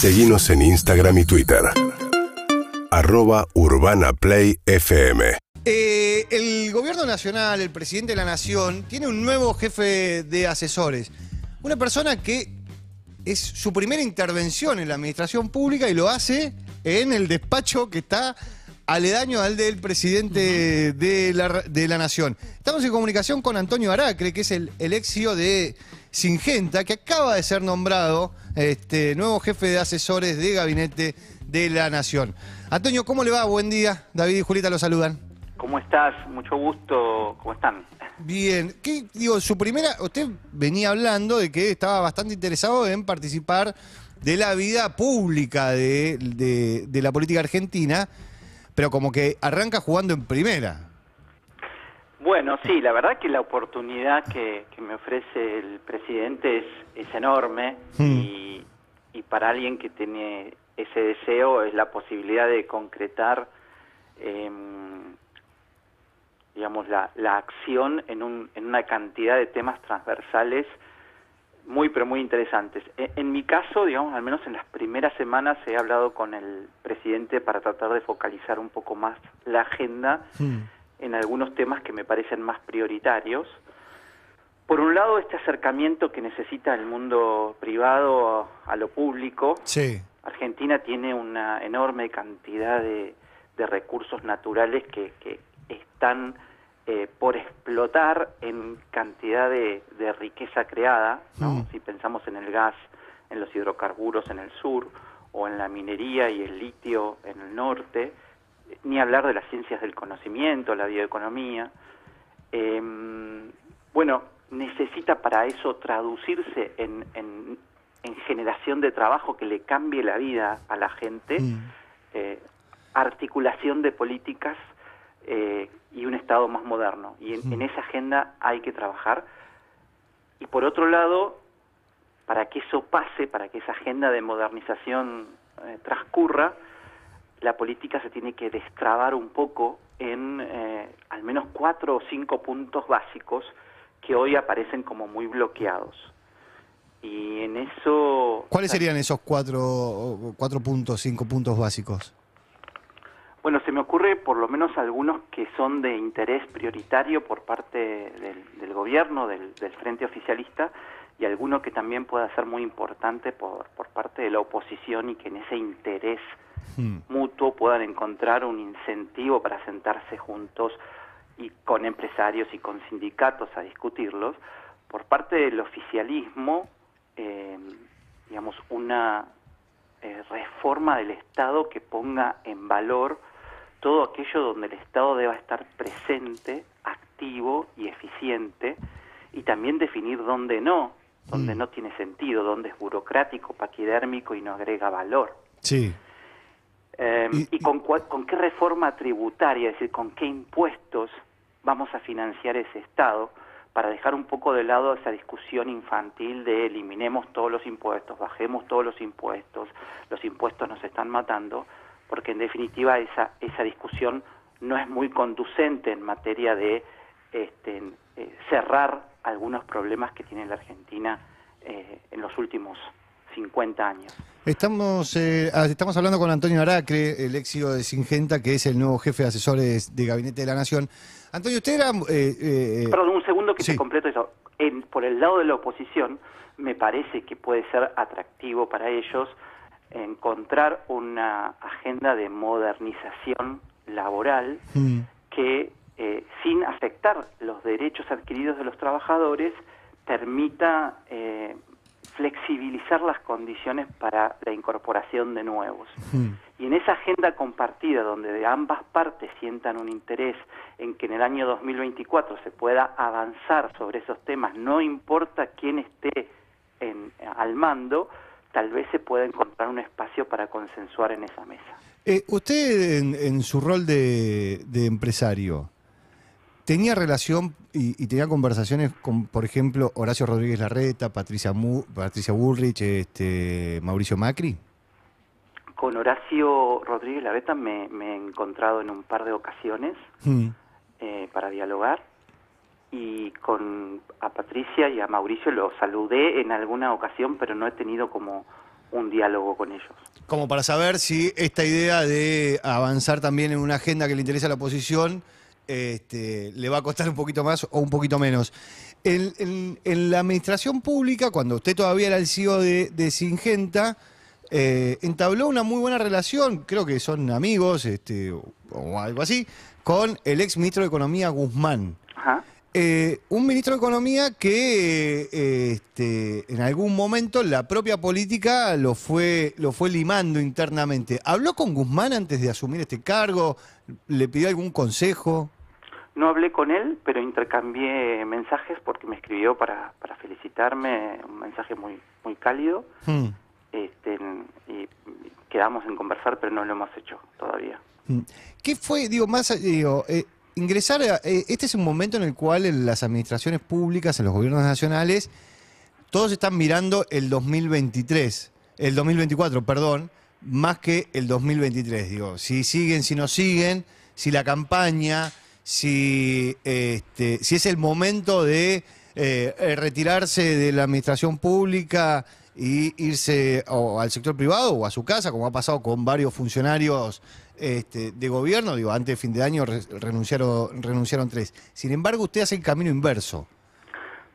Seguimos en Instagram y Twitter. Arroba Urbana Play FM. Eh, el gobierno nacional, el presidente de la nación, tiene un nuevo jefe de asesores. Una persona que es su primera intervención en la administración pública y lo hace en el despacho que está aledaño al del presidente de, la, de la nación. Estamos en comunicación con Antonio Aracre, que es el, el ex CEO de Singenta, que acaba de ser nombrado este, nuevo jefe de asesores de gabinete de la nación. Antonio, ¿cómo le va? Buen día. David y Julieta lo saludan. ¿Cómo estás? Mucho gusto. ¿Cómo están? Bien. ¿Qué, digo, su primera, usted venía hablando de que estaba bastante interesado en participar de la vida pública de, de- de la política argentina, pero como que arranca jugando en primera. Bueno, sí, la verdad que la oportunidad que, que me ofrece el presidente es, es enorme Hmm. y, y para alguien que tiene ese deseo es la posibilidad de concretar, em, digamos, la, la acción en, un, en una cantidad de temas transversales muy, pero muy interesantes. E- En, mi caso, digamos, al menos en las primeras semanas he hablado con el presidente para tratar de focalizar un poco más la agenda Hmm. en algunos temas que me parecen más prioritarios. Por un lado, este acercamiento que necesita el mundo privado a, a lo público. Sí. Argentina tiene una enorme cantidad de, de recursos naturales que, que están eh, por explotar en cantidad de, de riqueza creada, ¿no? Mm. si pensamos en el gas, en los hidrocarburos en el sur, o en la minería y el litio en el norte, ni hablar de las ciencias del conocimiento, la bioeconomía. Em, bueno, necesita para eso traducirse en, en- en generación de trabajo que le cambie la vida a la gente, Mm. eh, articulación de políticas eh, y un Estado más moderno. Y en, en esa agenda hay que trabajar. Y por otro lado, para que eso pase, para que esa agenda de modernización eh, transcurra, la política se tiene que destrabar un poco en eh, al menos cuatro o cinco puntos básicos que hoy aparecen como muy bloqueados. Y en eso... ¿Cuáles serían esos cuatro, cuatro puntos, cinco puntos básicos? Bueno, se me ocurre por lo menos algunos que son de interés prioritario por parte del, del gobierno, del, del frente oficialista, y alguno que también pueda ser muy importante por, por parte de la oposición y que en ese interés Hmm. mutuo puedan encontrar un incentivo para sentarse juntos y con empresarios y con sindicatos a discutirlos. Por parte del oficialismo, eh, digamos, una eh, reforma del Estado que ponga en valor todo aquello donde el Estado deba estar presente, activo y eficiente, y también definir dónde no, dónde Mm. no tiene sentido, dónde es burocrático, paquidérmico y no agrega valor. Sí. Eh, Y- y, con, cua- con qué reforma tributaria, es decir, con qué impuestos vamos a financiar ese Estado para dejar un poco de lado esa discusión infantil de eliminemos todos los impuestos, bajemos todos los impuestos, los impuestos nos están matando, porque en definitiva esa, esa discusión no es muy conducente en materia de este, eh, cerrar algunos problemas que tiene la Argentina eh, en los últimos 50 años. Estamos, eh, estamos hablando con Antonio Aracre, el CEO de Singenta, que es el nuevo jefe de asesores de Gabinete de la Nación. Antonio, usted era... eh, eh, Perdón, un segundo que sí. te completo eso. En- por el lado de la oposición, me parece que puede ser atractivo para ellos encontrar una agenda de modernización laboral mm, que, eh, sin afectar los derechos adquiridos de los trabajadores, permita eh, flexibilizar las condiciones para la incorporación de nuevos. mm. Y en esa agenda compartida, donde de ambas partes sientan un interés en que en el año 2024 se pueda avanzar sobre esos temas, no importa quién esté en- al mando, tal vez se pueda encontrar un espacio para consensuar en esa mesa. Eh, usted, en, en su rol de, de empresario, ¿tenía relación y, y tenía conversaciones con, por ejemplo, Horacio Rodríguez Larreta, Patricia, Mu- Patricia Bullrich, este, Mauricio Macri? Con Horacio Rodríguez Larreta me, me he encontrado en un par de ocasiones Mm, eh, para dialogar y con a Patricia y a Mauricio los saludé en alguna ocasión, pero no he tenido como un diálogo con ellos. Como para saber si esta idea de avanzar también en una agenda que le interesa a la oposición este, le va a costar un poquito más o un poquito menos. En, en- en la administración pública, cuando usted todavía era el CEO de, de Singenta, eh, entabló una muy buena relación, creo que son amigos este, o, o algo así, con el ex ministro de Economía Guzmán. Ajá. Eh, un ministro de Economía que eh, este, en algún momento la propia política lo fue, lo fue limando internamente. ¿Habló con Guzmán antes de asumir este cargo? ¿Le pidió algún consejo? No hablé con él, pero intercambié mensajes porque me escribió para, para felicitarme, un mensaje muy, muy cálido. Hmm. Este, y quedamos en conversar, pero no lo hemos hecho todavía. Hmm. ¿Qué fue, digo, más, digo, eh, ingresar a, eh, este es un momento en el cual en las administraciones públicas, en los gobiernos nacionales, todos están mirando el 2023, el 2024, perdón, más que el 2023, digo, si siguen, si no siguen, si la campaña, si, este, si es el momento de eh, retirarse de la administración pública y irse o al sector privado o a su casa, como ha pasado con varios funcionarios este, de gobierno, digo, antes de fin de año re- renunciaron, renunciaron tres. Sin embargo, usted hace el camino inverso.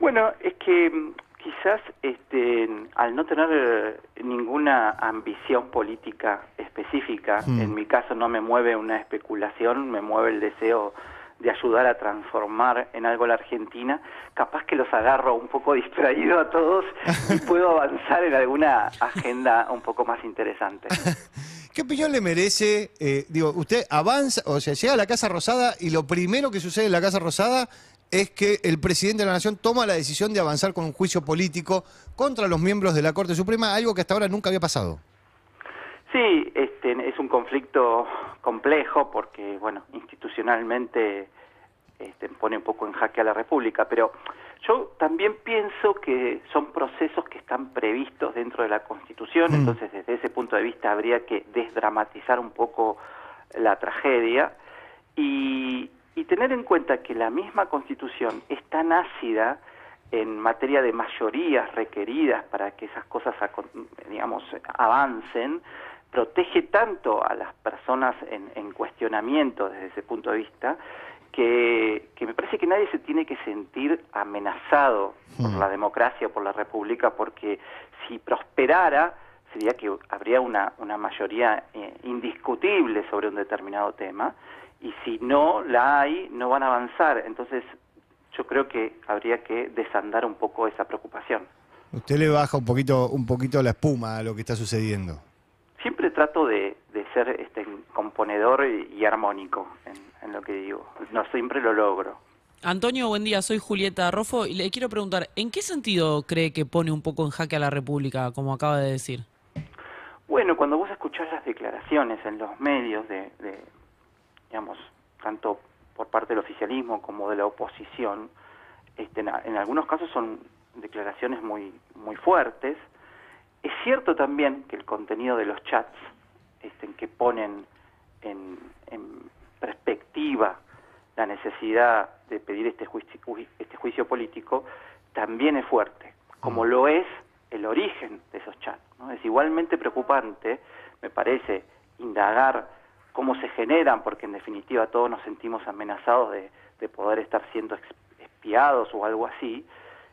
Bueno, es que mm, quizás este, al no tener eh, ninguna ambición política específica, Hmm. en mi caso no me mueve una especulación, me mueve el deseo de ayudar a transformar en algo la Argentina, capaz que los agarro un poco distraído a todos y puedo avanzar en alguna agenda un poco más interesante. ¿Qué opinión le merece? eh, digo, usted avanza, o sea, llega a la Casa Rosada y lo primero que sucede en la Casa Rosada es que el presidente de la Nación toma la decisión de avanzar con un juicio político contra los miembros de la Corte Suprema, algo que hasta ahora nunca había pasado. Sí, este, es un conflicto complejo porque, bueno, institucionalmente este, pone un poco en jaque a la República, pero yo también pienso que son procesos que están previstos dentro de la Constitución, Mm. entonces desde ese punto de vista habría que desdramatizar un poco la tragedia y, y tener en cuenta que la misma Constitución es tan ácida en materia de mayorías requeridas para que esas cosas, digamos, avancen, protege tanto a las personas en, en cuestionamiento desde ese punto de vista, que, que me parece que nadie se tiene que sentir amenazado por Mm. la democracia o por la república, porque si prosperara, sería que habría una, una mayoría eh, indiscutible sobre un determinado tema, y si no la hay, no van a avanzar. Entonces, yo creo que habría que desandar un poco esa preocupación. Usted le baja un poquito, un poquito la espuma a lo que está sucediendo. Trato de, de ser este, componedor y, y armónico en, en lo que digo. No siempre lo logro. Antonio, buen día, soy Julieta Rofo y le quiero preguntar, ¿en qué sentido cree que pone un poco en jaque a la República, como acaba de decir? Bueno, cuando vos escuchás las declaraciones en los medios de, de, digamos, tanto por parte del oficialismo como de la oposición, este, en, en algunos casos son declaraciones muy, muy fuertes. Es cierto también que el contenido de los chats este, en que ponen en, en perspectiva la necesidad de pedir este juicio, este juicio político también es fuerte, como lo es el origen de esos chats. ¿no? Es igualmente preocupante, me parece, indagar cómo se generan, porque en definitiva todos nos sentimos amenazados de, de poder estar siendo espiados o algo así,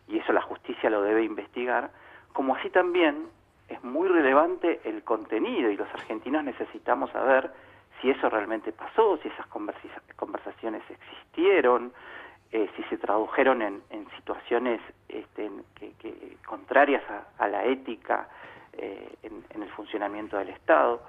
y eso la justicia lo debe investigar, como así también es muy relevante el contenido y los argentinos necesitamos saber si eso realmente pasó, si esas conversa- conversaciones existieron, eh, si se tradujeron en, situaciones este, en- que, contrarias a, la ética eh, en el funcionamiento del Estado.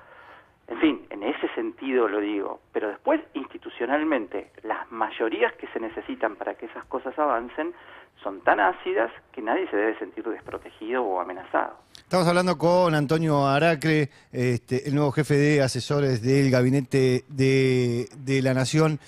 En fin, en ese sentido lo digo, pero después institucionalmente las mayorías que se necesitan para que esas cosas avancen son tan ácidas que nadie se debe sentir desprotegido o amenazado. Estamos hablando con Antonio Aracre, este, el nuevo jefe de asesores del gabinete de, de la Nación.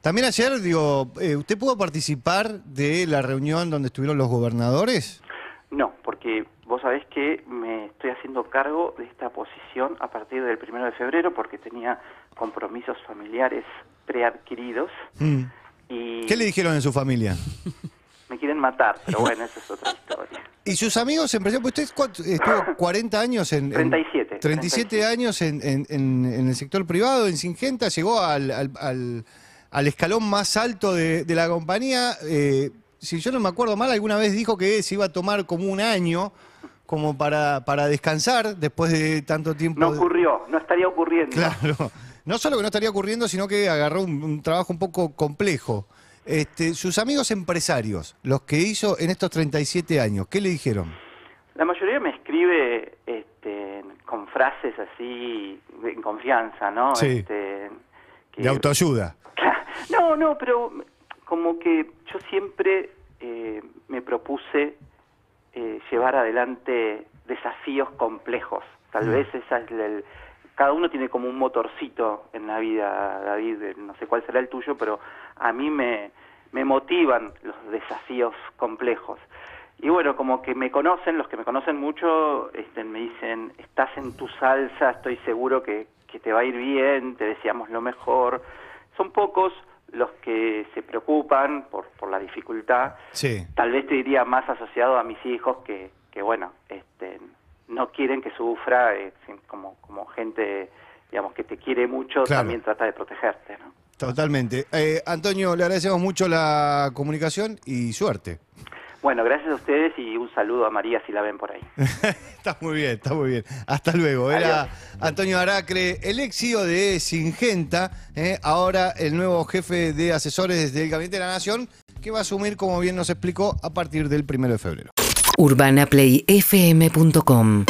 También ayer, digo, eh, ¿usted pudo participar de la reunión donde estuvieron los gobernadores? No, porque vos sabés que me estoy haciendo cargo de esta posición a partir del primero de febrero porque tenía compromisos familiares preadquiridos Mm. y ¿Qué le dijeron en su familia? me quieren matar, pero bueno, esa es otra historia. ¿Y sus amigos empresarios? Pues usted cuánto- estuvo 40 años en... en- 37, 37 37. años en, en- en- en el sector privado, en Singenta, llegó al, al- al- al escalón más alto de, de la compañía. Eh, si yo no me acuerdo mal, alguna vez dijo que se iba a tomar como un año como para, para descansar después de tanto tiempo. No ocurrió, no estaría ocurriendo. Claro. No solo que no estaría ocurriendo, sino que agarró un, un trabajo un poco complejo. Este, sus amigos empresarios, los que hizo en estos 37 años, ¿qué le dijeron? La mayoría me escribe este, con frases así en confianza, ¿no? Sí. Este, que- De autoayuda. No, no, pero como que yo siempre eh, me propuse eh, llevar adelante desafíos complejos. Tal vez esa es el, cada uno tiene como un motorcito en la vida, David, eh, no sé cuál será el tuyo, pero a mí me, me motivan los desafíos complejos. Y bueno, como que me conocen, los que me conocen mucho, este, me dicen, estás en tu salsa, estoy seguro que, que te va a ir bien, te deseamos lo mejor. Son pocos los que se preocupan por, por la dificultad. Sí. Tal vez te diría más asociado a mis hijos que, que bueno, este, no quieren que sufra, eh, como, como gente, digamos, que te quiere mucho, Claro. también trata de protegerte, ¿no? Totalmente. Eh, Antonio, le agradecemos mucho la comunicación y suerte. Bueno, gracias a ustedes y un saludo a María si la ven por ahí. está muy bien, está muy bien. Hasta luego. Era Antonio Aracre, el ex CEO de Singenta, eh, ahora el nuevo jefe de asesores del Gabinete de la Nación, que va a asumir, como bien nos explicó, a partir del primero de febrero. UrbanaPlayFM.com